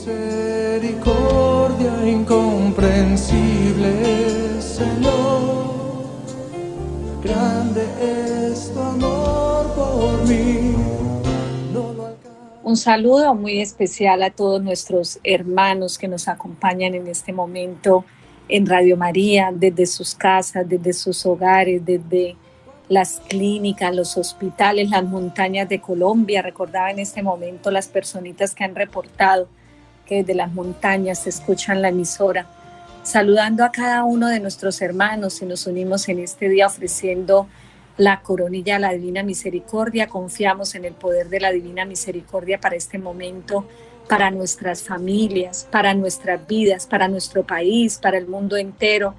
Misericordia incomprensible, Señor. Grande es tu amor por mí. Un saludo muy especial a todos nuestros hermanos que nos acompañan en este momento en Radio María, desde sus casas, desde sus hogares, desde las clínicas, los hospitales, las montañas de Colombia. Recordaba en este momento las personitas que han reportado que desde las montañas escuchan la emisora. Saludando a cada uno de nuestros hermanos y nos unimos en este día ofreciendo la coronilla a la Divina Misericordia. Confiamos en el poder de la Divina Misericordia para este momento, para nuestras familias, para nuestras vidas, para nuestro país, para el mundo entero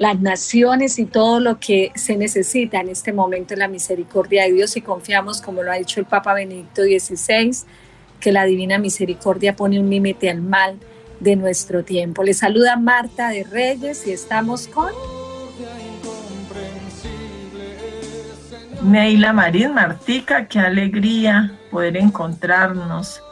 las naciones y todo lo que se necesita en este momento en la misericordia de Dios y confiamos, como lo ha dicho el Papa Benedicto XVI, que la divina misericordia pone un límite al mal de nuestro tiempo. Le saluda Marta de Reyes y estamos con... Neila Marín Martica, qué alegría poder encontrarnos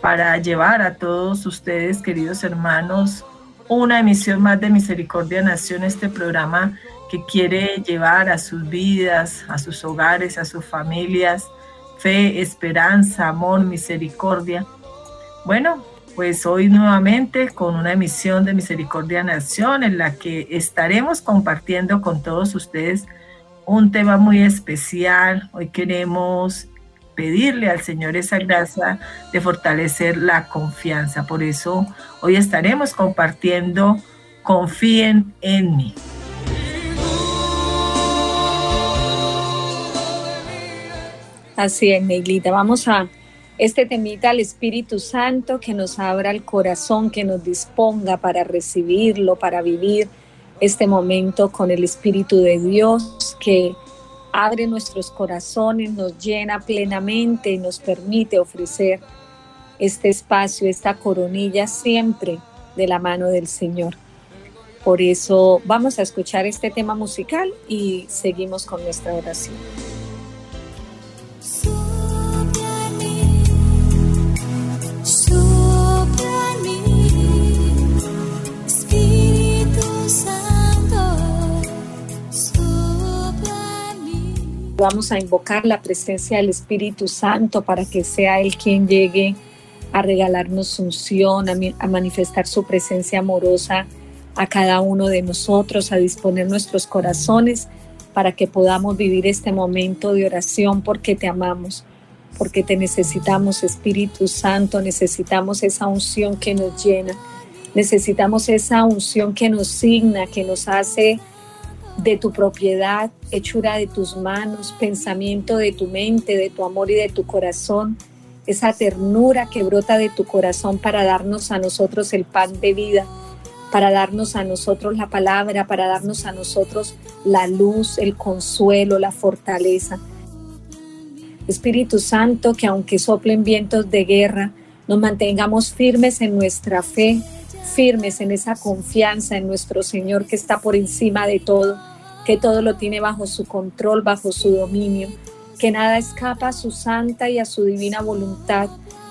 para llevar a todos ustedes, queridos hermanos, una emisión más de Misericordia Nación, este programa que quiere llevar a sus vidas, a sus hogares, a sus familias, fe, esperanza, amor, misericordia. Bueno, pues hoy nuevamente con una emisión de Misericordia Nación en la que estaremos compartiendo con todos ustedes un tema muy especial. Hoy queremos pedirle al Señor esa gracia de fortalecer la confianza. Por eso hoy estaremos compartiendo Confíen en mí. Así es, Neilita. Vamos a este temita al Espíritu Santo que nos abra el corazón, que nos disponga para recibirlo, para vivir este momento con el Espíritu de Dios, que abre nuestros corazones, nos llena plenamente y nos permite ofrecer este espacio, esta coronilla siempre de la mano del Señor. Por eso vamos a escuchar este tema musical y seguimos con nuestra oración. Vamos a invocar la presencia del Espíritu Santo para que sea Él quien llegue a regalarnos unción, a, a manifestar su presencia amorosa a cada uno de nosotros, a disponer nuestros corazones para que podamos vivir este momento de oración porque te amamos, porque te necesitamos Espíritu Santo, necesitamos esa unción que nos llena, necesitamos esa unción que nos signa, que nos hace de tu propiedad, hechura de tus manos, pensamiento de tu mente, de tu amor y de tu corazón, esa ternura que brota de tu corazón para darnos a nosotros el pan de vida, para darnos a nosotros la palabra, para darnos a nosotros la luz, el consuelo, la fortaleza. Espíritu Santo, que aunque soplen vientos de guerra, nos mantengamos firmes en nuestra fe, firmes en esa confianza en nuestro Señor que está por encima de todo, que todo lo tiene bajo su control, bajo su dominio, que nada escapa a su santa y a su divina voluntad,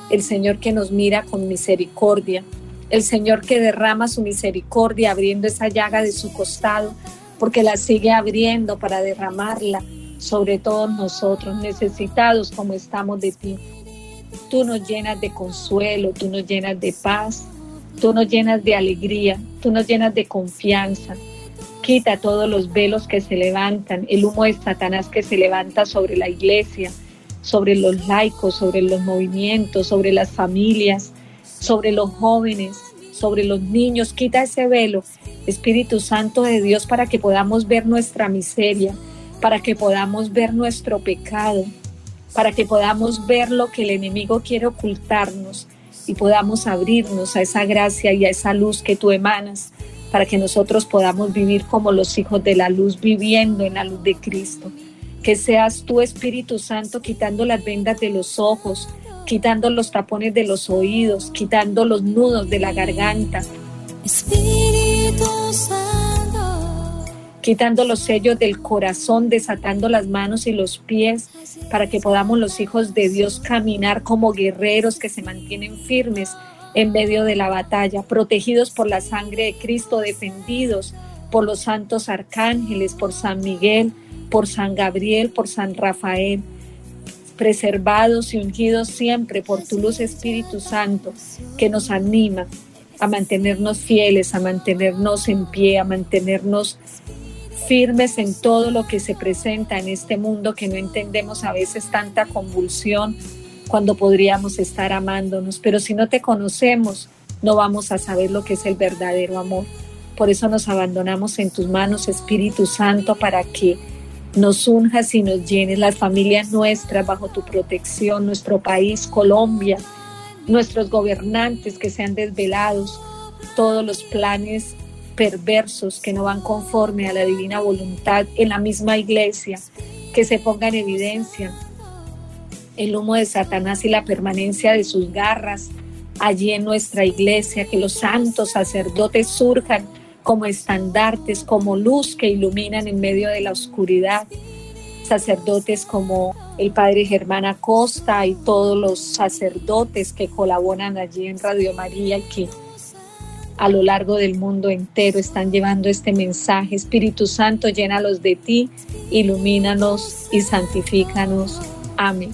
el Señor que nos mira con misericordia, el Señor que derrama su misericordia abriendo esa llaga de su costado, porque la sigue abriendo para derramarla sobre todos nosotros, necesitados como estamos de ti. Tú nos llenas de consuelo, tú nos llenas de paz, Tú nos llenas de alegría, tú nos llenas de confianza. Quita todos los velos que se levantan, el humo de Satanás que se levanta sobre la iglesia, sobre los laicos, sobre los movimientos, sobre las familias, sobre los jóvenes, sobre los niños. Quita ese velo, Espíritu Santo de Dios, para que podamos ver nuestra miseria, para que podamos ver nuestro pecado, para que podamos ver lo que el enemigo quiere ocultarnos y podamos abrirnos a esa gracia y a esa luz que tú emanas para que nosotros podamos vivir como los hijos de la luz, viviendo en la luz de Cristo. Que seas tú, Espíritu Santo, quitando las vendas de los ojos, quitando los tapones de los oídos, quitando los nudos de la garganta. Espíritu Santo. Quitando los sellos del corazón, desatando las manos y los pies para que podamos los hijos de Dios caminar como guerreros que se mantienen firmes en medio de la batalla, protegidos por la sangre de Cristo, defendidos por los santos arcángeles, por San Miguel, por San Gabriel, por San Rafael, preservados y ungidos siempre por tu luz Espíritu Santo, que nos anima a mantenernos fieles, a mantenernos en pie, a mantenernos firmes en todo lo que se presenta en este mundo que no entendemos a veces tanta convulsión cuando podríamos estar amándonos. Pero si no te conocemos, no vamos a saber lo que es el verdadero amor. Por eso nos abandonamos en tus manos, Espíritu Santo, para que nos unjas y nos llenes las familias nuestras bajo tu protección, nuestro país, Colombia, nuestros gobernantes que sean desvelados, todos los planes perversos que no van conforme a la divina voluntad en la misma iglesia, que se ponga en evidencia el humo de Satanás y la permanencia de sus garras allí en nuestra iglesia, que los santos sacerdotes surjan como estandartes, como luz que iluminan en medio de la oscuridad, sacerdotes como el padre Germán Acosta y todos los sacerdotes que colaboran allí en Radio María y que a lo largo del mundo entero están llevando este mensaje. Espíritu Santo, llénalos de ti, ilumínanos y santifícanos. Amén.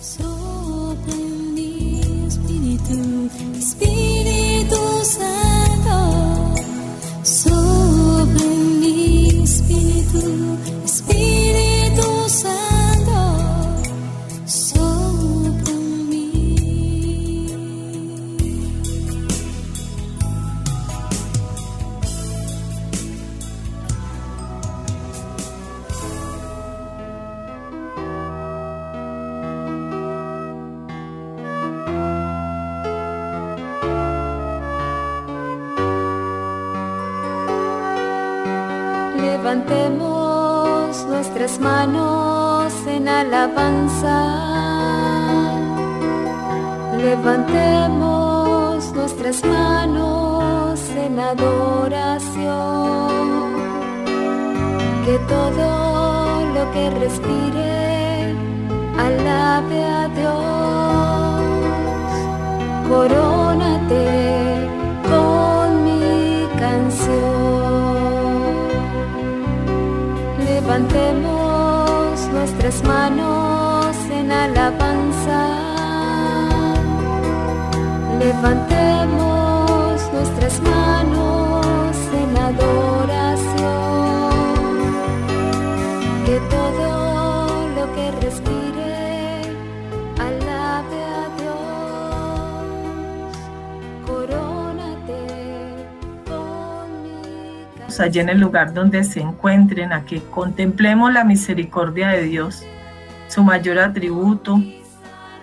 Levantemos nuestras manos en alabanza. Levantemos nuestras manos en adoración. Que todo lo que respire alabe a Dios. Corónate Levantemos nuestras manos en adoración. Que todo lo que respire alabe a Dios. Corónate con mi canción. allí en el lugar donde se encuentren, a que contemplemos la misericordia de Dios, su mayor atributo.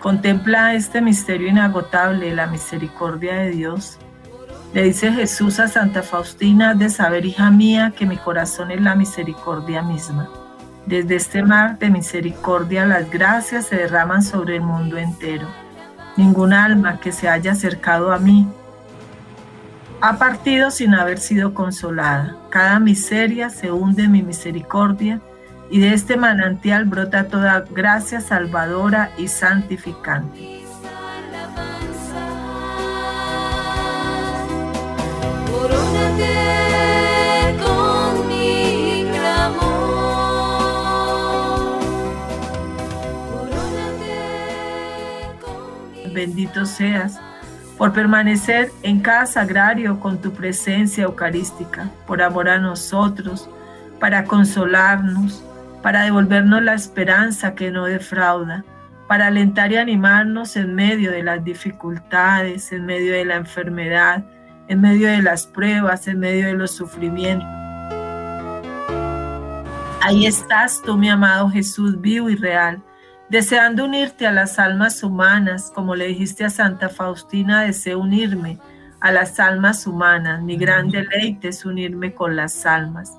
Contempla este misterio inagotable, la misericordia de Dios. Le dice Jesús a Santa Faustina, de saber, hija mía, que mi corazón es la misericordia misma. Desde este mar de misericordia las gracias se derraman sobre el mundo entero. Ningún alma que se haya acercado a mí ha partido sin haber sido consolada. Cada miseria se hunde en mi misericordia y de este manantial brota toda gracia salvadora y santificante. Bendito seas por permanecer en cada sagrario con tu presencia eucarística, por amor a nosotros, para consolarnos, para devolvernos la esperanza que no defrauda, para alentar y animarnos en medio de las dificultades, en medio de la enfermedad, en medio de las pruebas, en medio de los sufrimientos. Ahí estás tú, mi amado Jesús, vivo y real, deseando unirte a las almas humanas, como le dijiste a Santa Faustina, deseo unirme a las almas humanas. Mi gran deleite es unirme con las almas.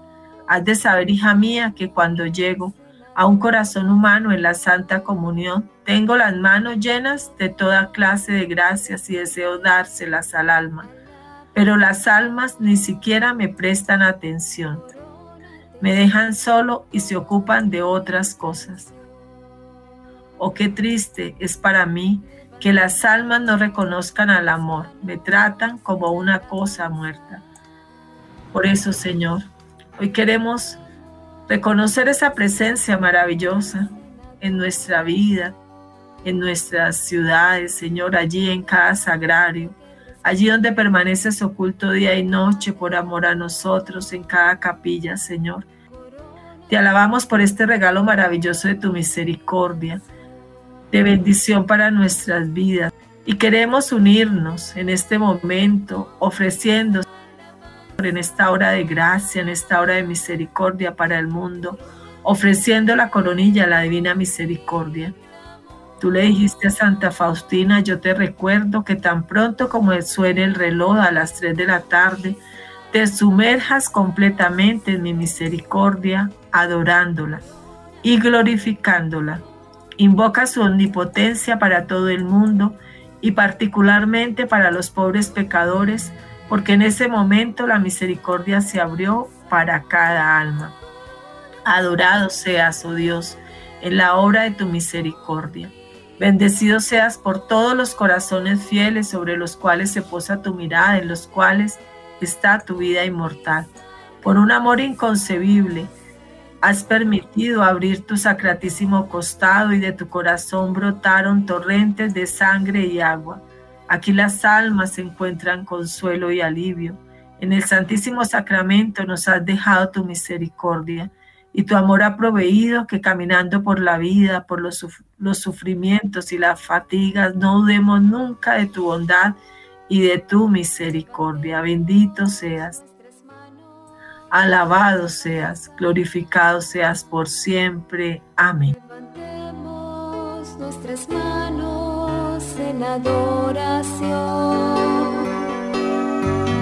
Has de saber, hija mía, que cuando llego a un corazón humano en la Santa Comunión, tengo las manos llenas de toda clase de gracias y deseo dárselas al alma, pero las almas ni siquiera me prestan atención. Me dejan solo y se ocupan de otras cosas. Oh, qué triste es para mí que las almas no reconozcan al amor, me tratan como una cosa muerta. Por eso, Señor, hoy queremos reconocer esa presencia maravillosa en nuestra vida, en nuestras ciudades, Señor, allí en cada sagrario, allí donde permaneces oculto día y noche por amor a nosotros, en cada capilla, Señor. Te alabamos por este regalo maravilloso de tu misericordia, de bendición para nuestras vidas. Y queremos unirnos en este momento, ofreciendo en esta hora de gracia, en esta hora de misericordia para el mundo, ofreciendo la coronilla a la divina misericordia. Tú le dijiste a Santa Faustina, yo te recuerdo que tan pronto como suene el reloj a las 3 de la tarde, te sumerjas completamente en mi misericordia, adorándola y glorificándola. Invoca su omnipotencia para todo el mundo y particularmente para los pobres pecadores, porque en ese momento la misericordia se abrió para cada alma. Adorado seas, oh Dios, en la obra de tu misericordia. Bendecido seas por todos los corazones fieles sobre los cuales se posa tu mirada, en los cuales está tu vida inmortal. Por un amor inconcebible, has permitido abrir tu sacratísimo costado y de tu corazón brotaron torrentes de sangre y agua. Aquí las almas encuentran consuelo y alivio. En el Santísimo Sacramento nos has dejado tu misericordia y tu amor ha proveído que caminando por la vida, por los, los sufrimientos y las fatigas, no dudemos nunca de tu bondad y de tu misericordia. Bendito seas. Alabado seas, glorificado seas por siempre. Amén. Levantemos nuestras manos adoración.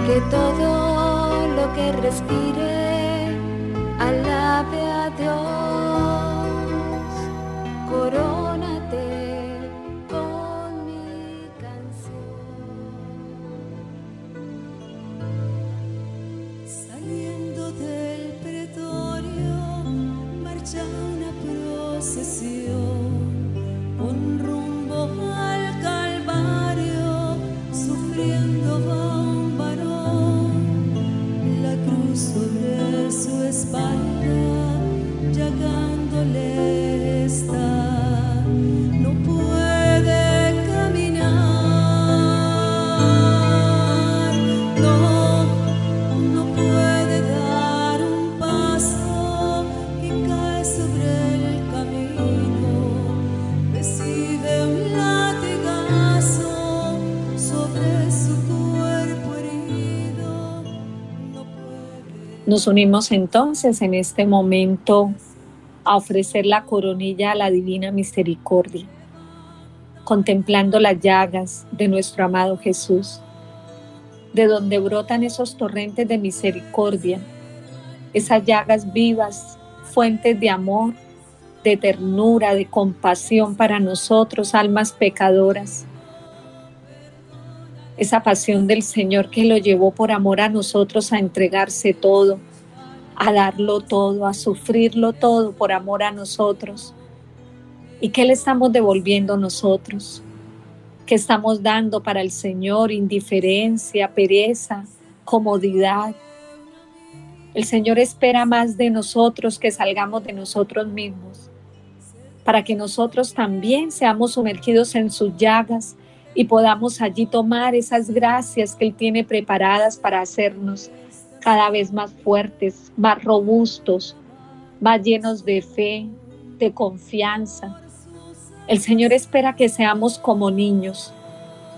Que todo lo que respire alabe a Dios. Corónate con mi canción. Saliendo del pretorio, marcha una procesión espalda, llagándole Nos unimos entonces en este momento a ofrecer la coronilla a la divina misericordia, contemplando las llagas de nuestro amado Jesús, de donde brotan esos torrentes de misericordia, esas llagas vivas, fuentes de amor, de ternura, de compasión para nosotros, almas pecadoras. Esa pasión del Señor que lo llevó por amor a nosotros a entregarse todo, a darlo todo, a sufrirlo todo por amor a nosotros. ¿Y qué le estamos devolviendo nosotros? ¿Qué estamos dando para el Señor? Indiferencia, pereza, comodidad. El Señor espera más de nosotros que salgamos de nosotros mismos, para que nosotros también seamos sumergidos en sus llagas y podamos allí tomar esas gracias que Él tiene preparadas para hacernos cada vez más fuertes, más robustos, más llenos de fe, de confianza. El Señor espera que seamos como niños,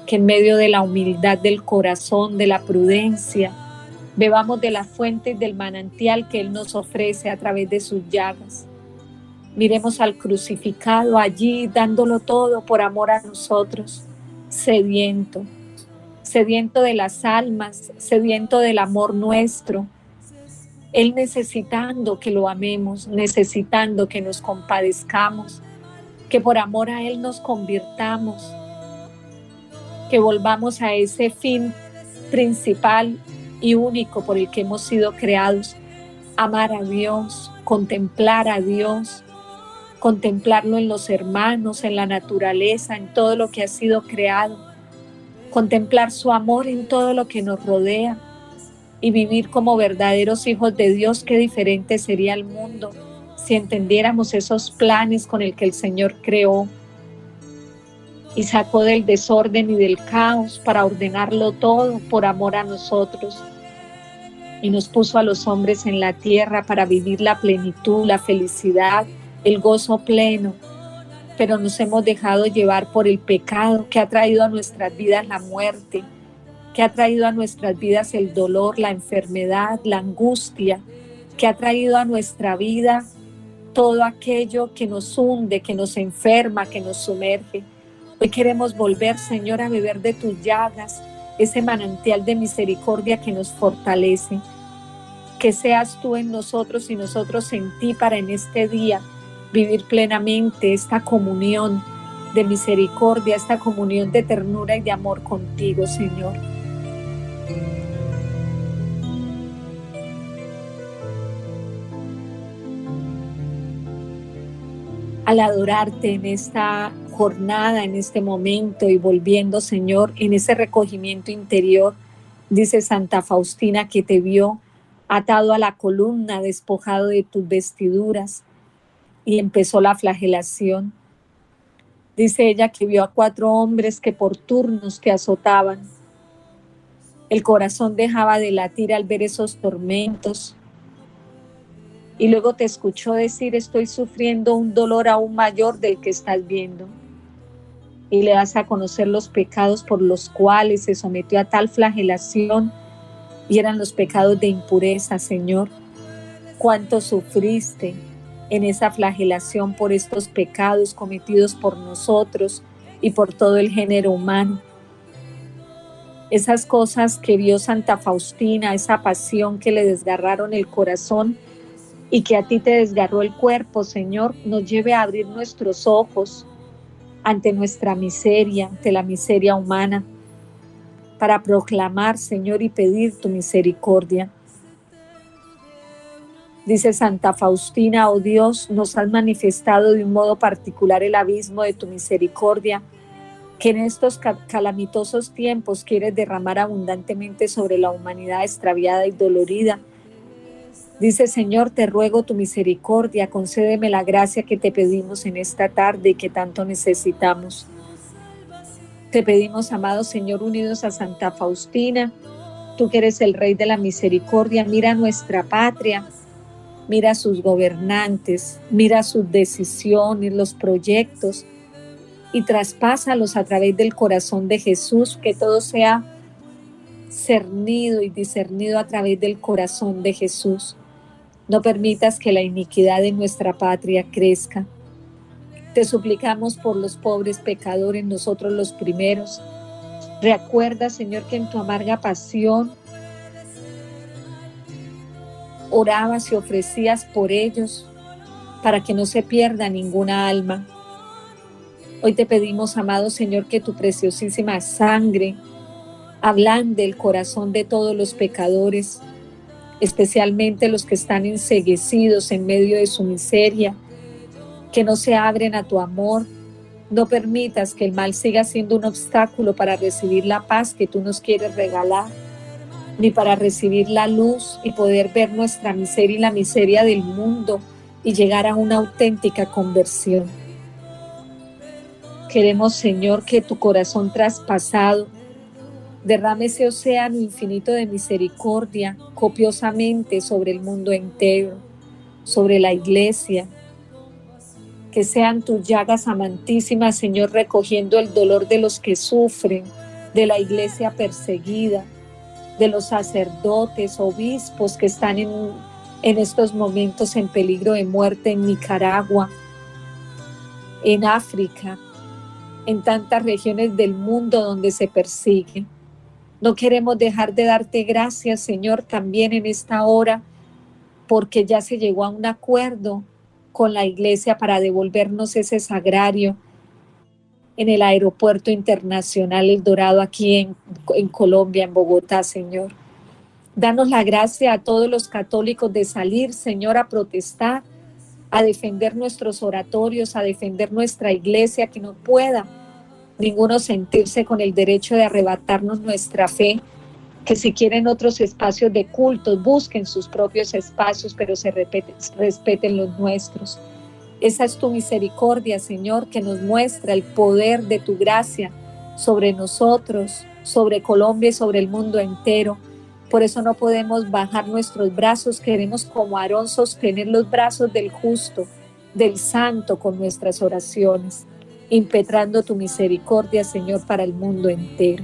que en medio de la humildad del corazón, de la prudencia, bebamos de las fuentes del manantial que Él nos ofrece a través de sus llagas. Miremos al crucificado allí dándolo todo por amor a nosotros, sediento, sediento de las almas, sediento del amor nuestro. Él necesitando que lo amemos, necesitando que nos compadezcamos, que por amor a Él nos convirtamos, que volvamos a ese fin principal y único por el que hemos sido creados, amar a Dios, contemplar a Dios, contemplarlo en los hermanos, en la naturaleza, en todo lo que ha sido creado, contemplar su amor en todo lo que nos rodea y vivir como verdaderos hijos de Dios, qué diferente sería el mundo si entendiéramos esos planes con el que el Señor creó y sacó del desorden y del caos para ordenarlo todo por amor a nosotros. Y nos puso a los hombres en la tierra para vivir la plenitud, la felicidad, el gozo pleno. Pero nos hemos dejado llevar por el pecado que ha traído a nuestras vidas la muerte, que ha traído a nuestras vidas el dolor, la enfermedad, la angustia, que ha traído a nuestra vida todo aquello que nos hunde, que nos enferma, que nos sumerge. Hoy queremos volver, Señor, a beber de tus llagas, ese manantial de misericordia que nos fortalece. Que seas tú en nosotros y nosotros en ti para en este día vivir plenamente esta comunión de misericordia, esta comunión de ternura y de amor contigo, Señor. Al adorarte en esta jornada, en este momento y volviendo, Señor, en ese recogimiento interior, dice Santa Faustina que te vio atado a la columna, despojado de tus vestiduras, y empezó la flagelación. Dice ella que vio a cuatro hombres que por turnos te azotaban. El corazón dejaba de latir al ver esos tormentos. Y luego te escuchó decir, estoy sufriendo un dolor aún mayor del que estás viendo y le das a conocer los pecados por los cuales se sometió a tal flagelación y eran los pecados de impureza, Señor. Cuánto sufriste en esa flagelación por estos pecados cometidos por nosotros y por todo el género humano. Esas cosas que vio Santa Faustina, esa pasión que le desgarraron el corazón y que a ti te desgarró el cuerpo, Señor, nos lleve a abrir nuestros ojos ante nuestra miseria, ante la miseria humana, para proclamar, Señor, y pedir tu misericordia. Dice Santa Faustina, oh Dios, nos has manifestado de un modo particular el abismo de tu misericordia, que en estos calamitosos tiempos quieres derramar abundantemente sobre la humanidad extraviada y dolorida Dice, Señor, te ruego tu misericordia, concédeme la gracia que te pedimos en esta tarde y que tanto necesitamos. Te pedimos, amado Señor, unidos a Santa Faustina, tú que eres el Rey de la Misericordia, mira nuestra patria, mira sus gobernantes, mira sus decisiones, los proyectos y traspásalos a través del corazón de Jesús, que todo sea cernido y discernido a través del corazón de Jesús. No permitas que la iniquidad de nuestra patria crezca. Te suplicamos por los pobres pecadores, nosotros los primeros. Recuerda, Señor, que en tu amarga pasión orabas y ofrecías por ellos para que no se pierda ninguna alma. Hoy te pedimos, amado Señor, que tu preciosísima sangre ablande el corazón de todos los pecadores especialmente los que están enseguecidos en medio de su miseria, que no se abren a tu amor. No permitas que el mal siga siendo un obstáculo para recibir la paz que tú nos quieres regalar, ni para recibir la luz y poder ver nuestra miseria y la miseria del mundo y llegar a una auténtica conversión. Queremos, Señor, que tu corazón traspasado Derrame ese océano infinito de misericordia copiosamente sobre el mundo entero, sobre la iglesia. Que sean tus llagas amantísimas, Señor, recogiendo el dolor de los que sufren, de la iglesia perseguida, de los sacerdotes, obispos que están en, en estos momentos en peligro de muerte en Nicaragua, en África, en tantas regiones del mundo donde se persiguen. No queremos dejar de darte gracias, Señor, también en esta hora, porque ya se llegó a un acuerdo con la iglesia para devolvernos ese sagrario en el aeropuerto internacional El Dorado aquí en, Colombia, en Bogotá, Señor. Danos la gracia a todos los católicos de salir, Señor, a protestar a defender nuestros oratorios, a defender nuestra iglesia, que no pueda ninguno sentirse con el derecho de arrebatarnos nuestra fe, que si quieren otros espacios de cultos, busquen sus propios espacios, pero se respeten los nuestros. Esa es tu misericordia, Señor, que nos muestra el poder de tu gracia sobre nosotros, sobre Colombia y sobre el mundo entero. Por eso no podemos bajar nuestros brazos, queremos como Aarón sostener los brazos del justo, del santo con nuestras oraciones, impetrando tu misericordia, Señor, para el mundo entero.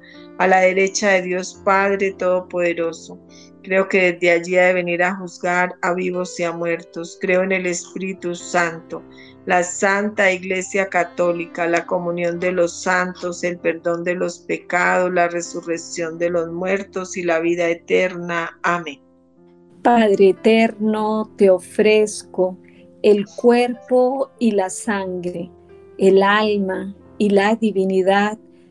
a la derecha de Dios Padre Todopoderoso. Creo que desde allí ha de venir a juzgar a vivos y a muertos. Creo en el Espíritu Santo, la Santa Iglesia Católica, la comunión de los santos, el perdón de los pecados, la resurrección de los muertos y la vida eterna. Amén. Padre eterno, te ofrezco el cuerpo y la sangre, el alma y la divinidad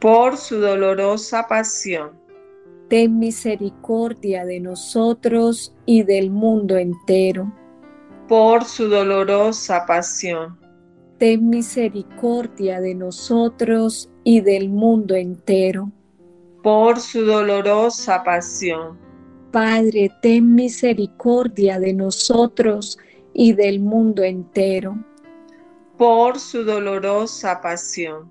Por su dolorosa pasión, Ten misericordia de nosotros y del mundo entero. por su dolorosa pasión, Ten misericordia de nosotros y del mundo entero. por su dolorosa pasión, Padre, ten misericordia de nosotros y del mundo entero. por su dolorosa pasión,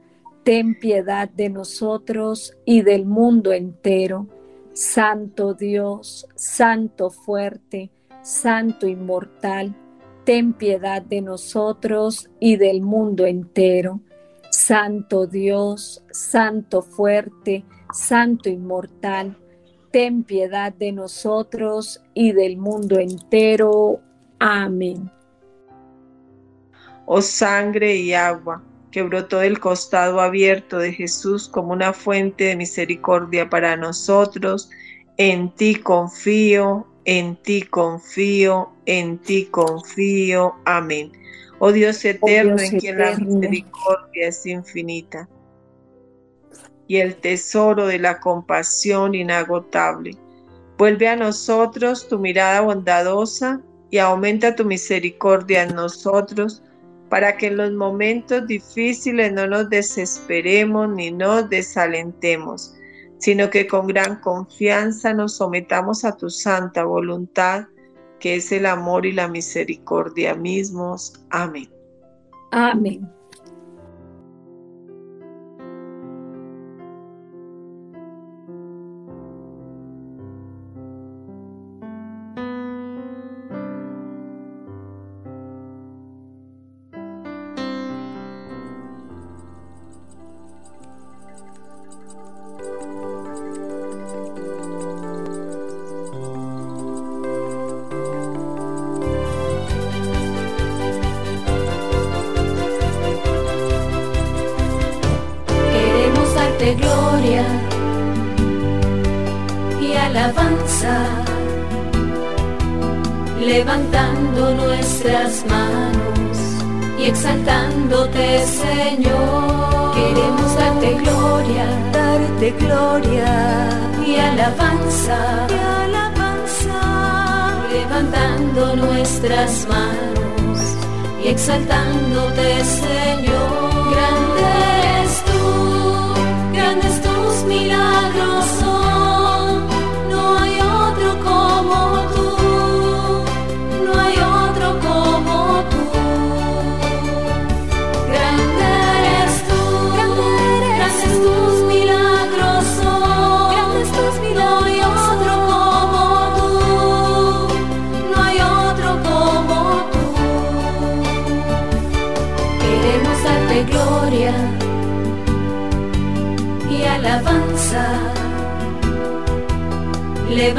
ten piedad de nosotros y del mundo entero. Santo Dios, Santo fuerte, Santo inmortal, ten piedad de nosotros y del mundo entero. Santo Dios, Santo fuerte, Santo inmortal, ten piedad de nosotros y del mundo entero. Amén. Oh sangre y agua que brotó del costado abierto de Jesús como una fuente de misericordia para nosotros, en ti confío, en ti confío, en ti confío. Amén. Oh Dios eterno, Dios en quien la eterno. misericordia es infinita y el tesoro de la compasión inagotable. Vuelve a nosotros tu mirada bondadosa y aumenta tu misericordia en nosotros para que en los momentos difíciles no nos desesperemos ni nos desalentemos, sino que con gran confianza nos sometamos a tu santa voluntad, que es el amor y la misericordia mismos. Amén. Amén.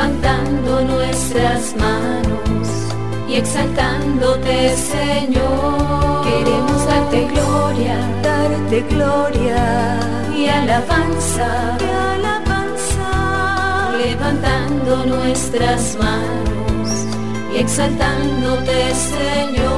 Levantando nuestras manos y exaltándote, Señor. Queremos darte gloria darte gloria y alabanza, y alabanza, levantando nuestras manos y exaltándote, Señor.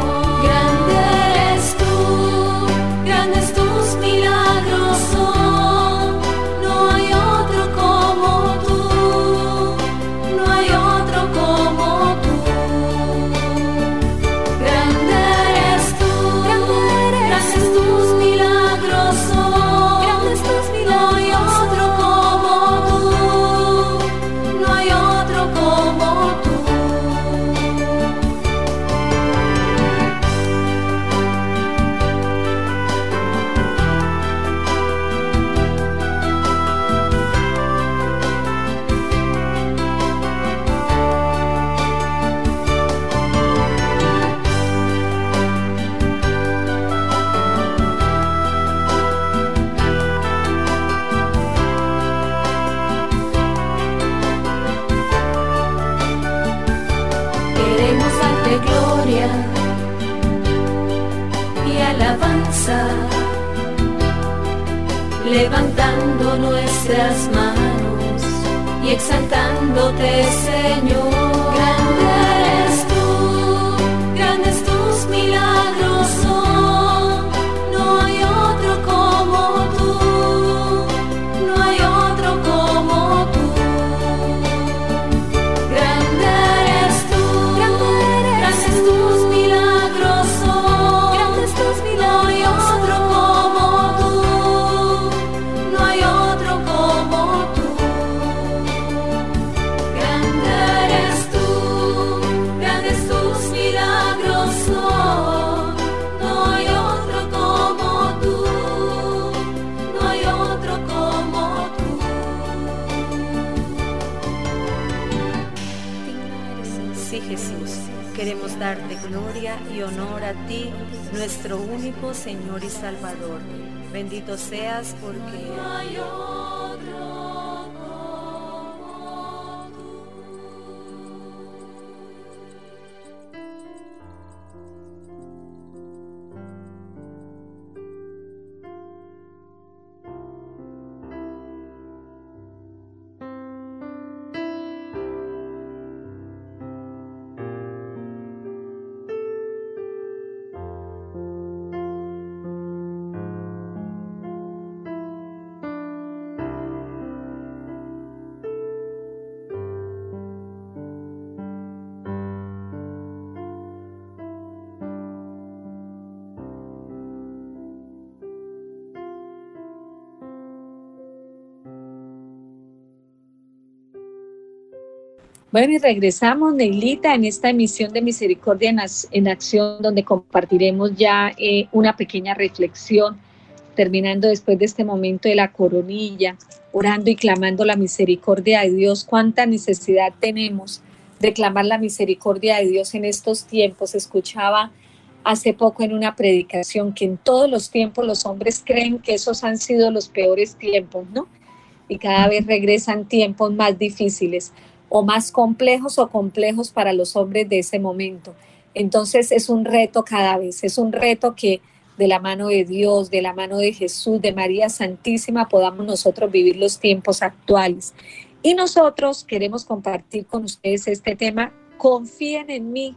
Y alabanza, levantando nuestras manos y exaltándote, Señor. Nuestro único Señor y Salvador. Bendito seas porque Bueno, y regresamos, Neilita, en esta emisión de Misericordia en, Ac- en Acción, donde compartiremos ya eh, una pequeña reflexión, terminando después de este momento de la coronilla, orando y clamando la misericordia de Dios. Cuánta necesidad tenemos de clamar la misericordia de Dios en estos tiempos. Escuchaba hace poco en una predicación que en todos los tiempos los hombres creen que esos han sido los peores tiempos, ¿no? Y cada vez regresan tiempos más difíciles o más complejos o complejos para los hombres de ese momento. Entonces es un reto cada vez, es un reto que de la mano de Dios, de la mano de Jesús, de María Santísima, podamos nosotros vivir los tiempos actuales. Y nosotros queremos compartir con ustedes este tema. Confíen en mí.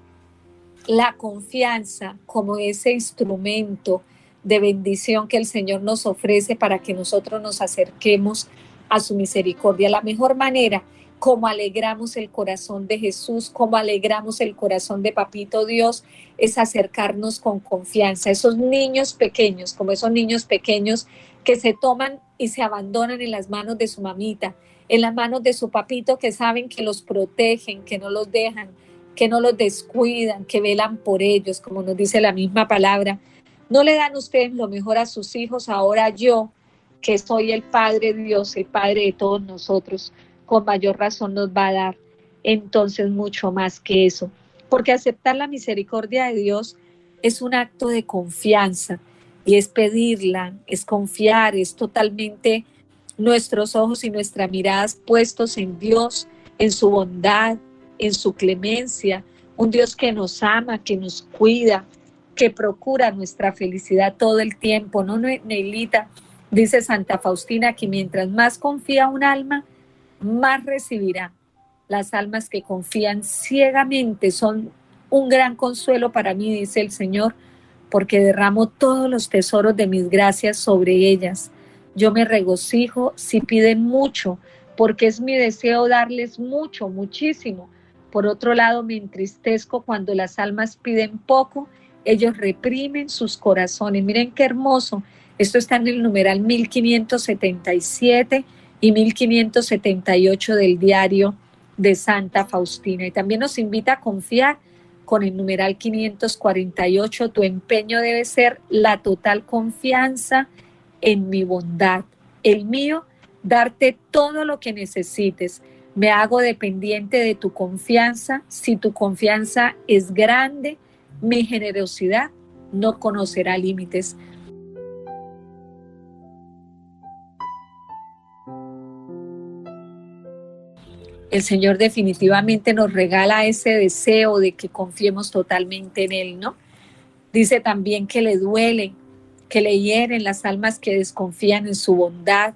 La confianza como ese instrumento de bendición que el Señor nos ofrece para que nosotros nos acerquemos a su misericordia. La mejor manera como alegramos el corazón de Jesús, como alegramos el corazón de Papito Dios, es acercarnos con confianza. Esos niños pequeños, como esos niños pequeños que se toman y se abandonan en las manos de su mamita, en las manos de su papito, que saben que los protegen, que no los dejan, que no los descuidan, que velan por ellos, como nos dice la misma palabra. No le dan ustedes lo mejor a sus hijos, ahora yo, que soy el Padre Dios, el Padre de todos nosotros con mayor razón nos va a dar entonces mucho más que eso. Porque aceptar la misericordia de Dios es un acto de confianza y es pedirla, es confiar, es totalmente nuestros ojos y nuestras miradas puestos en Dios, en su bondad, en su clemencia, un Dios que nos ama, que nos cuida, que procura nuestra felicidad todo el tiempo, ¿no, Neilita? Dice Santa Faustina que mientras más confía un alma, más recibirá. Las almas que confían ciegamente son un gran consuelo para mí, dice el Señor, porque derramo todos los tesoros de mis gracias sobre ellas. Yo me regocijo si piden mucho, porque es mi deseo darles mucho, muchísimo. Por otro lado, me entristezco cuando las almas piden poco, ellos reprimen sus corazones. Miren qué hermoso. Esto está en el numeral 1577 y 1578 del diario de Santa Faustina. Y también nos invita a confiar con el numeral 548, tu empeño debe ser la total confianza en mi bondad. El mío, darte todo lo que necesites. Me hago dependiente de tu confianza. Si tu confianza es grande, mi generosidad no conocerá límites. El Señor definitivamente nos regala ese deseo de que confiemos totalmente en Él, ¿no? Dice también que le duelen, que le hieren las almas que desconfían en su bondad.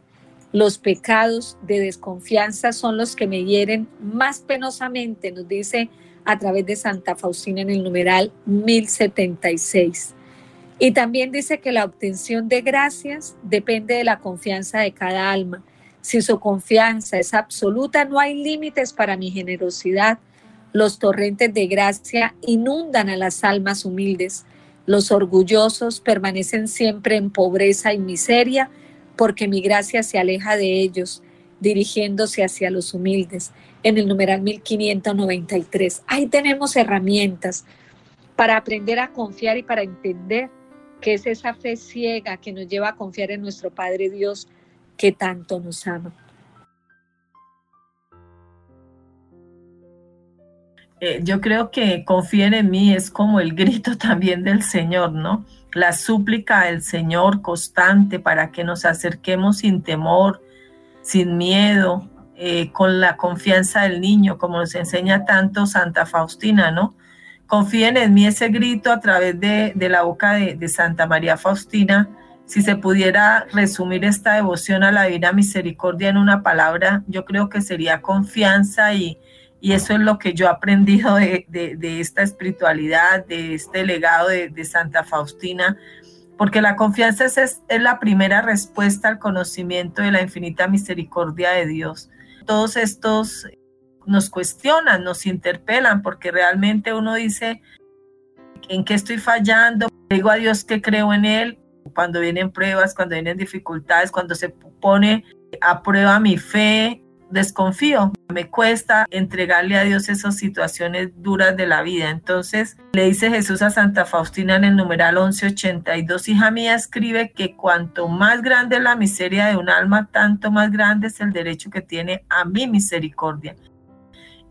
Los pecados de desconfianza son los que me hieren más penosamente, nos dice a través de Santa Faustina en el numeral 1076. Y también dice que la obtención de gracias depende de la confianza de cada alma. Si su confianza es absoluta, no hay límites para mi generosidad. Los torrentes de gracia inundan a las almas humildes. Los orgullosos permanecen siempre en pobreza y miseria porque mi gracia se aleja de ellos, dirigiéndose hacia los humildes. En el numeral 1593. Ahí tenemos herramientas para aprender a confiar y para entender que es esa fe ciega que nos lleva a confiar en nuestro Padre Dios que tanto nos ama. Eh, yo creo que confíen en mí es como el grito también del Señor, ¿no? La súplica del Señor constante para que nos acerquemos sin temor, sin miedo, eh, con la confianza del niño, como nos enseña tanto Santa Faustina, ¿no? Confíen en mí ese grito a través de, la boca de, de Santa María Faustina, si se pudiera resumir esta devoción a la Divina Misericordia en una palabra, yo creo que sería confianza y, eso es lo que yo he aprendido de, esta espiritualidad, de este legado de, Santa Faustina, porque la confianza es, es, la primera respuesta al conocimiento de la infinita misericordia de Dios. Todos estos nos cuestionan, nos interpelan, porque realmente uno dice, ¿en qué estoy fallando? Digo a Dios que creo en Él, cuando vienen pruebas, cuando vienen dificultades, cuando se pone a prueba mi fe, desconfío, me cuesta entregarle a Dios esas situaciones duras de la vida. Entonces le dice Jesús a Santa Faustina en el numeral 1182, hija mía, escribe que cuanto más grande es la miseria de un alma, tanto más grande es el derecho que tiene a mi misericordia.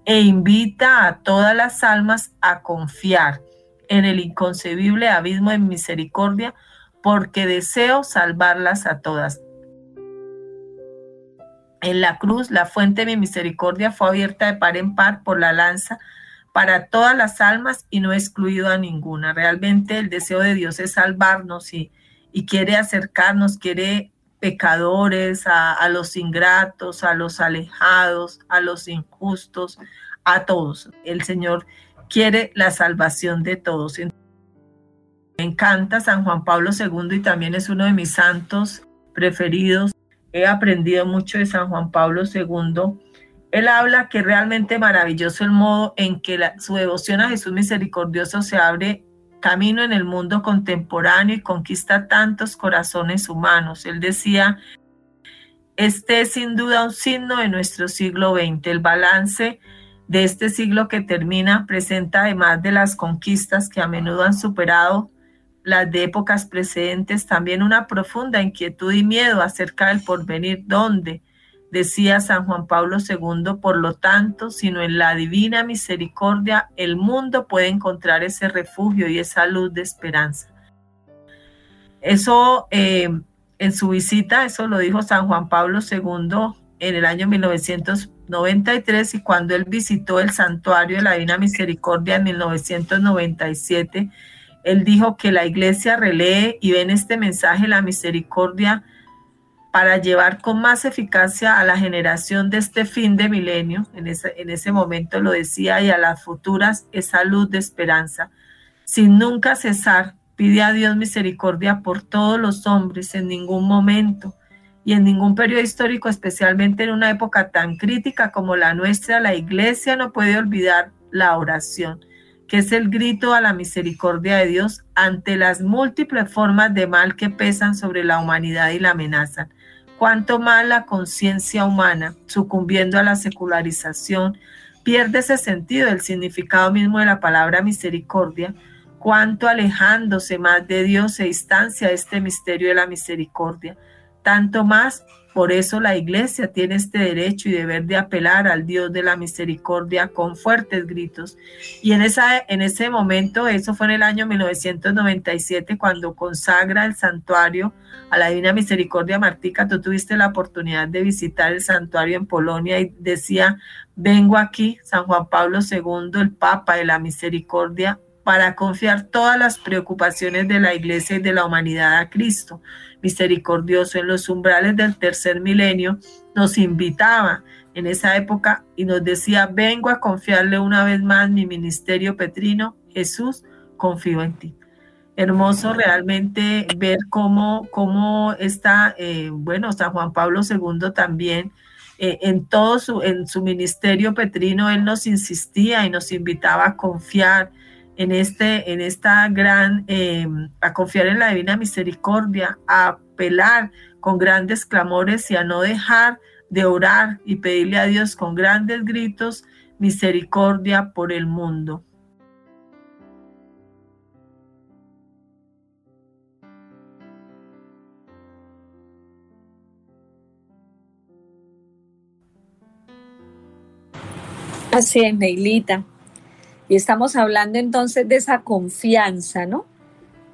E invita a todas las almas a confiar en el inconcebible abismo de misericordia porque deseo salvarlas a todas. En la cruz, la fuente de mi misericordia fue abierta de par en par por la lanza para todas las almas y no excluido a ninguna. Realmente el deseo de Dios es salvarnos y, y quiere acercarnos, quiere pecadores, a, a, los ingratos, a los alejados, a los injustos, a todos. El Señor quiere la salvación de todos. Encanta San Juan Pablo II y también es uno de mis santos preferidos. He aprendido mucho de San Juan Pablo II. Él habla que realmente maravilloso el modo en que su devoción a Jesús misericordioso se abre camino en el mundo contemporáneo y conquista tantos corazones humanos. Él decía, este es sin duda un signo de nuestro siglo XX. El balance de este siglo que termina presenta además de las conquistas que a menudo han superado las de épocas precedentes, también una profunda inquietud y miedo acerca del porvenir, donde, decía San Juan Pablo II, por lo tanto, sino en la divina misericordia, el mundo puede encontrar ese refugio y esa luz de esperanza. Eso eh, en su visita, eso lo dijo San Juan Pablo II en el año 1993 y cuando él visitó el santuario de la Divina Misericordia en 1997, él dijo que la iglesia relee y ve en este mensaje la misericordia para llevar con más eficacia a la generación de este fin de milenio, en ese, en ese momento lo decía, y a las futuras esa luz de esperanza. Sin nunca cesar, pide a Dios misericordia por todos los hombres en ningún momento y en ningún periodo histórico, especialmente en una época tan crítica como la nuestra, la iglesia no puede olvidar la oración que es el grito a la misericordia de Dios ante las múltiples formas de mal que pesan sobre la humanidad y la amenazan. Cuanto más la conciencia humana, sucumbiendo a la secularización, pierde ese sentido del significado mismo de la palabra misericordia, cuanto alejándose más de Dios se distancia este misterio de la misericordia, tanto más por eso la iglesia tiene este derecho y deber de apelar al Dios de la misericordia con fuertes gritos. Y en, esa, en ese momento, eso fue en el año 1997, cuando consagra el santuario a la Divina Misericordia Martica, tú tuviste la oportunidad de visitar el santuario en Polonia y decía, vengo aquí, San Juan Pablo II, el Papa de la Misericordia, para confiar todas las preocupaciones de la iglesia y de la humanidad a Cristo misericordioso en los umbrales del tercer milenio, nos invitaba en esa época y nos decía, vengo a confiarle una vez más mi ministerio petrino, Jesús, confío en ti. Hermoso realmente ver cómo, cómo está, eh, bueno, San Juan Pablo II también, eh, en todo su, en su ministerio petrino, él nos insistía y nos invitaba a confiar en, este, en esta gran, eh, a confiar en la divina misericordia, a apelar con grandes clamores y a no dejar de orar y pedirle a Dios con grandes gritos misericordia por el mundo. Así es, Neilita. Y estamos hablando entonces de esa confianza, ¿no?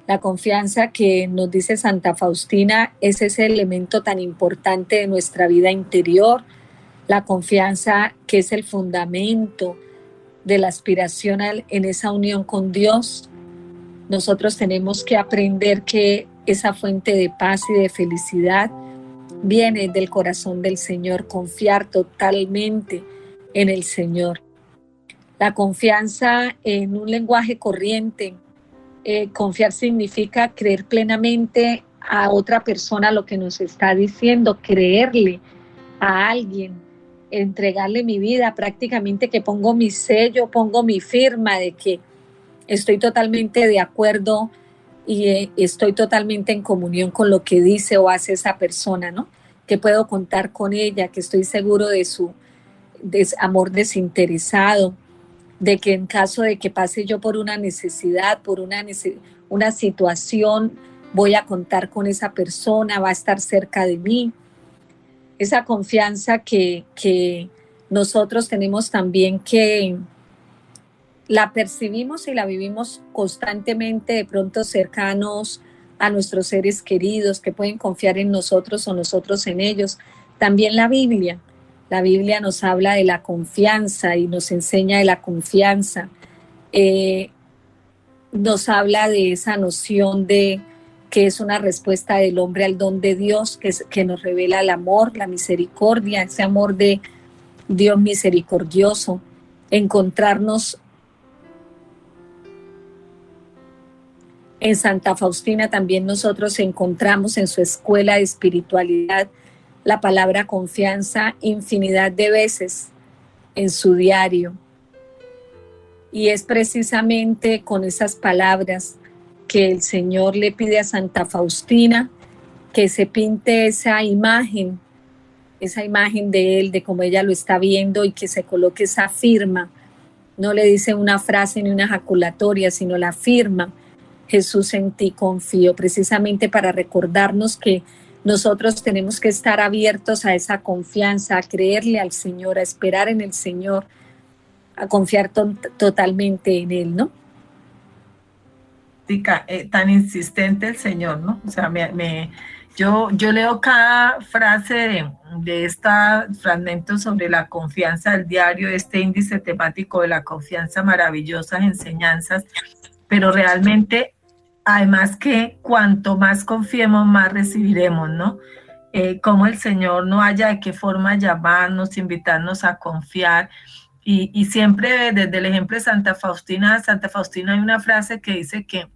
La confianza que nos dice Santa Faustina es ese elemento tan importante de nuestra vida interior, la confianza que es el fundamento de la aspiración en esa unión con Dios. Nosotros tenemos que aprender que esa fuente de paz y de felicidad viene del corazón del Señor, confiar totalmente en el Señor. La confianza en un lenguaje corriente, eh, confiar significa creer plenamente a otra persona lo que nos está diciendo, creerle a alguien, entregarle mi vida, prácticamente que pongo mi sello, pongo mi firma de que estoy totalmente de acuerdo y eh, estoy totalmente en comunión con lo que dice o hace esa persona, ¿no? Que puedo contar con ella, que estoy seguro de su amor desinteresado, de que en caso de que pase yo por una necesidad, por una, una situación, voy a contar con esa persona, va a estar cerca de mí. Esa confianza que, que nosotros tenemos también que la percibimos y la vivimos constantemente, de pronto cercanos a nuestros seres queridos que pueden confiar en nosotros o nosotros en ellos. También la Biblia. La Biblia nos habla de la confianza y nos enseña de la confianza. Eh, nos habla de esa noción de que es una respuesta del hombre al don de Dios, que, que nos revela el amor, la misericordia, ese amor de Dios misericordioso, encontrarnos en Santa Faustina también nosotros encontramos en su escuela de espiritualidad la palabra confianza infinidad de veces en su diario. Y es precisamente con esas palabras que el Señor le pide a Santa Faustina que se pinte esa imagen, esa imagen de él, de cómo ella lo está viendo y que se coloque esa firma. No le dice una frase ni una ejaculatoria, sino la firma. Jesús en ti confío, precisamente para recordarnos que nosotros tenemos que estar abiertos a esa confianza, a creerle al Señor, a esperar en el Señor, a confiar totalmente en Él, ¿no? Eh, tan insistente el Señor, ¿no? O sea, me, yo, yo leo cada frase de, de este fragmento sobre la confianza del diario, este índice temático de la confianza, maravillosas enseñanzas, pero realmente además que cuanto más confiemos, más recibiremos, ¿no? Eh, como el Señor no haya de qué forma llamarnos, invitarnos a confiar. Y, siempre desde el ejemplo de Santa Faustina, Santa Faustina hay una frase que dice que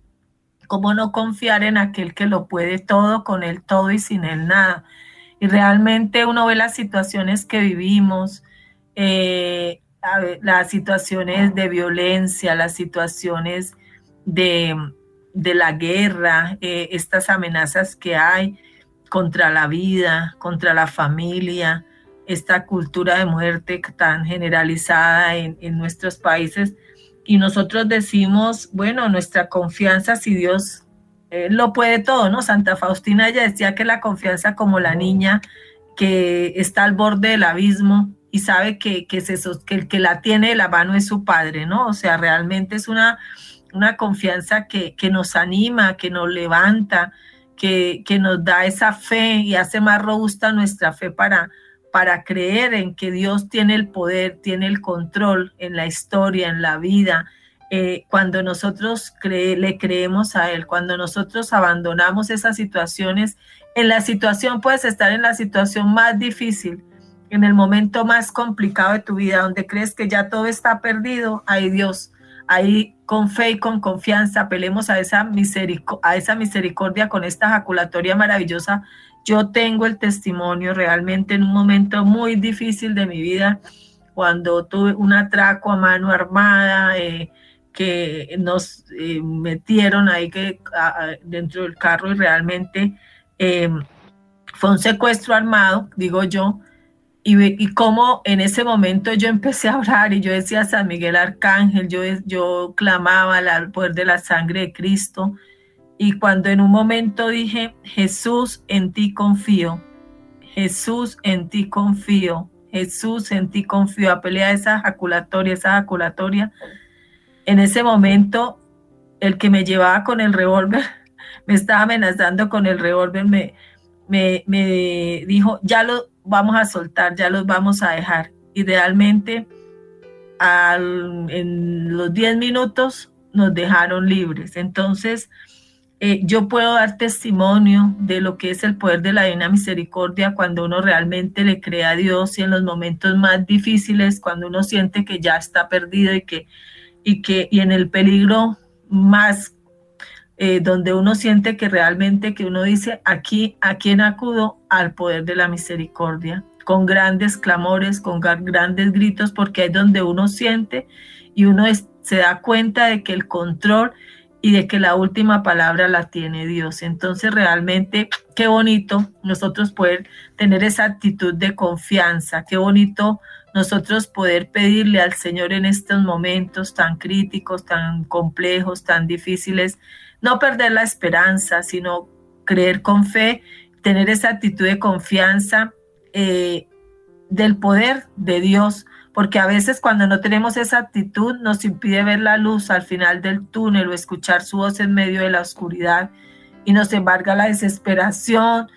cómo no confiar en aquel que lo puede todo, con él todo y sin él nada. Y realmente uno ve las situaciones que vivimos, eh, las situaciones de violencia, las situaciones de, de la guerra, eh, estas amenazas que hay contra la vida, contra la familia, esta cultura de muerte tan generalizada en, nuestros países. Y nosotros decimos, bueno, nuestra confianza, si Dios eh, lo puede todo, ¿no? Santa Faustina ya decía que la confianza como la niña que está al borde del abismo y sabe que, que, que el que la tiene de la mano es su padre, ¿no? O sea, realmente es una una confianza que, nos anima, que nos levanta, que, nos da esa fe y hace más robusta nuestra fe para, para creer en que Dios tiene el poder, tiene el control en la historia, en la vida. Eh, cuando nosotros le creemos a Él, cuando nosotros abandonamos esas situaciones, en la situación puedes estar en la situación más difícil, en el momento más complicado de tu vida, donde crees que ya todo está perdido, hay Dios ahí con fe y con confianza apelemos a esa, a esa misericordia con esta ejaculatoria maravillosa. Yo tengo el testimonio realmente en un momento muy difícil de mi vida, cuando tuve un atraco a mano armada, eh, que nos eh, metieron ahí que, dentro del carro y realmente eh, fue un secuestro armado, digo yo, y, y cómo en ese momento yo empecé a orar y yo decía San Miguel Arcángel, yo, yo clamaba al poder de la sangre de Cristo. Y cuando en un momento dije, Jesús, en ti confío, Jesús, en ti confío, Jesús, en ti confío, a esa ejaculatoria, esa ejaculatoria, en ese momento el que me llevaba con el revólver, me estaba amenazando con el revólver, me, me, me dijo, ya lo, vamos a soltar, ya los vamos a dejar. Idealmente, en los 10 minutos nos dejaron libres. Entonces, eh, yo puedo dar testimonio de lo que es el poder de la Divina Misericordia cuando uno realmente le cree a Dios y en los momentos más difíciles, cuando uno siente que ya está perdido y que, y que y en el peligro más eh, donde uno siente que realmente que uno dice, aquí, ¿a quién acudo? Al poder de la misericordia, con grandes clamores, con grandes gritos, porque es donde uno siente y uno se da cuenta de que el control y de que la última palabra la tiene Dios. Entonces realmente qué bonito nosotros poder tener esa actitud de confianza, qué bonito nosotros poder pedirle al Señor en estos momentos tan críticos, tan complejos, tan difíciles, no perder la esperanza, sino creer con fe, tener esa actitud de confianza eh, del poder de Dios, porque a veces cuando no tenemos esa actitud nos impide ver la luz al final del túnel o escuchar su voz en medio de la oscuridad y nos embarga la desesperación.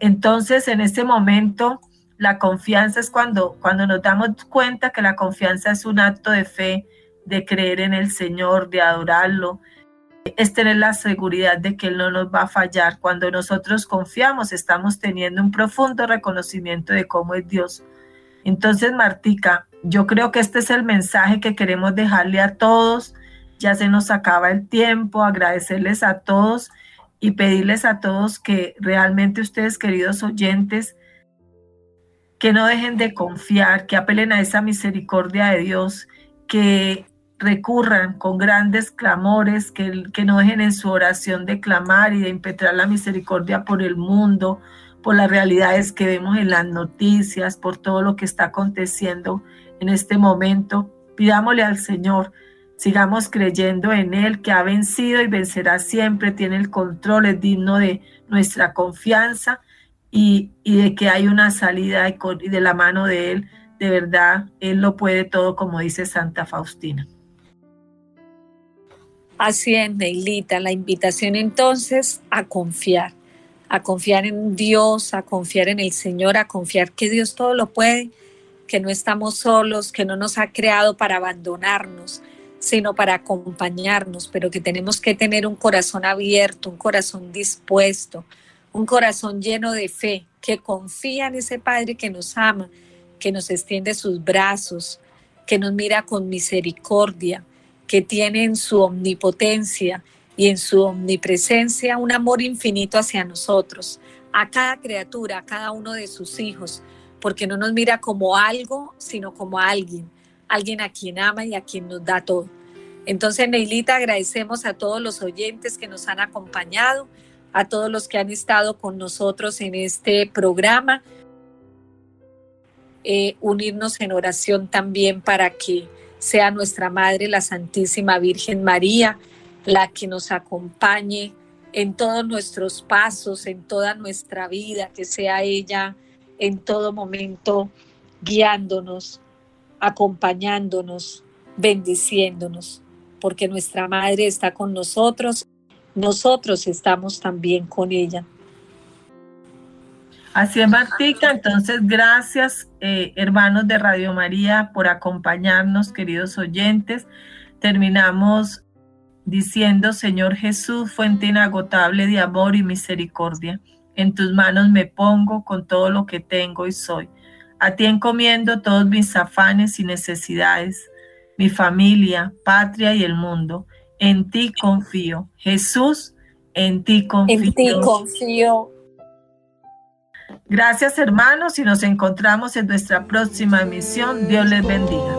Entonces, en ese momento, La confianza es cuando, cuando nos damos cuenta que la confianza es un acto de fe, de creer en el Señor, de adorarlo, es tener la seguridad de que Él no nos va a fallar. Cuando nosotros confiamos, estamos teniendo un profundo reconocimiento de cómo es Dios. Entonces, Martica, yo creo que este es el mensaje que queremos dejarle a todos. Ya se nos acaba el tiempo, agradecerles a todos y pedirles a todos que realmente ustedes, queridos oyentes, que no dejen de confiar, que apelen a esa misericordia de Dios, que recurran con grandes clamores, que, que no dejen en su oración de clamar y de impetrar la misericordia por el mundo, por las realidades que vemos en las noticias, por todo lo que está aconteciendo en este momento. Pidámosle al Señor, sigamos creyendo en Él, que ha vencido y vencerá siempre, tiene el control, es digno de nuestra confianza y, y de que hay una salida y, de la mano de Él. De verdad, Él lo puede todo, como dice Santa Faustina. Así es, Neilita, la invitación entonces a confiar, a confiar en Dios, a confiar en el Señor, a confiar que Dios todo lo puede, que no estamos solos, que no nos ha creado para abandonarnos, sino para acompañarnos, pero que tenemos que tener un corazón abierto, un corazón dispuesto, un corazón lleno de fe, que confía en ese Padre que nos ama, que nos extiende sus brazos, que nos mira con misericordia, que tiene en su omnipotencia y en su omnipresencia un amor infinito hacia nosotros, a cada criatura, a cada uno de sus hijos, porque no nos mira como algo, sino como alguien, alguien a quien ama y a quien nos da todo. Entonces, Neilita, agradecemos a todos los oyentes que nos han acompañado, a todos los que han estado con nosotros en este programa. Eh, unirnos en oración también para que sea nuestra Madre, la Santísima Virgen María, la que nos acompañe en todos nuestros pasos, en toda nuestra vida, que sea ella en todo momento guiándonos, acompañándonos, bendiciéndonos, porque nuestra Madre está con nosotros, nosotros estamos también con ella. Así es, Martica. Entonces, gracias, eh, hermanos de Radio María, por acompañarnos, queridos oyentes. Terminamos diciendo, Señor Jesús, fuente inagotable de amor y misericordia. En tus manos me pongo con todo lo que tengo y soy. A ti encomiendo todos mis afanes y necesidades, mi familia, patria y el mundo. En ti confío. Jesús, en ti confío. En ti confío. Gracias hermanos y nos encontramos en nuestra próxima emisión. Dios les bendiga.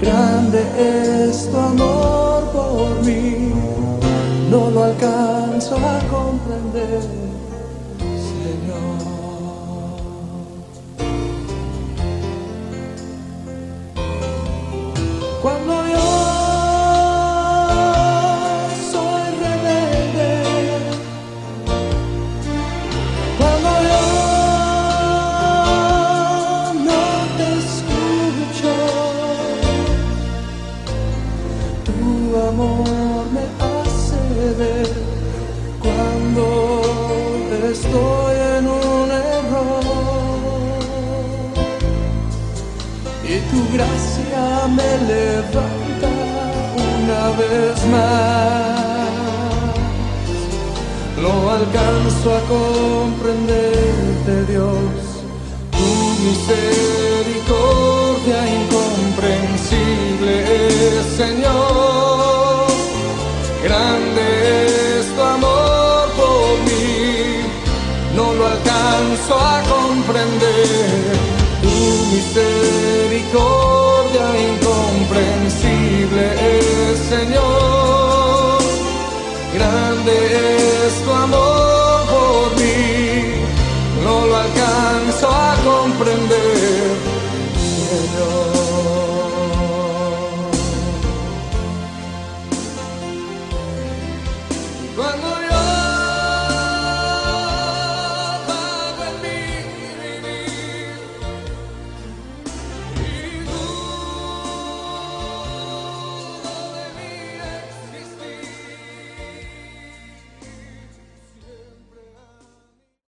Grande es tu amor por mí, paso a comprenderte, Dios, tu misericordia incomprensible, Señor. Grande es tu amor por mí, no lo alcanzo a comprender, tu misericordia incomprensible, Señor.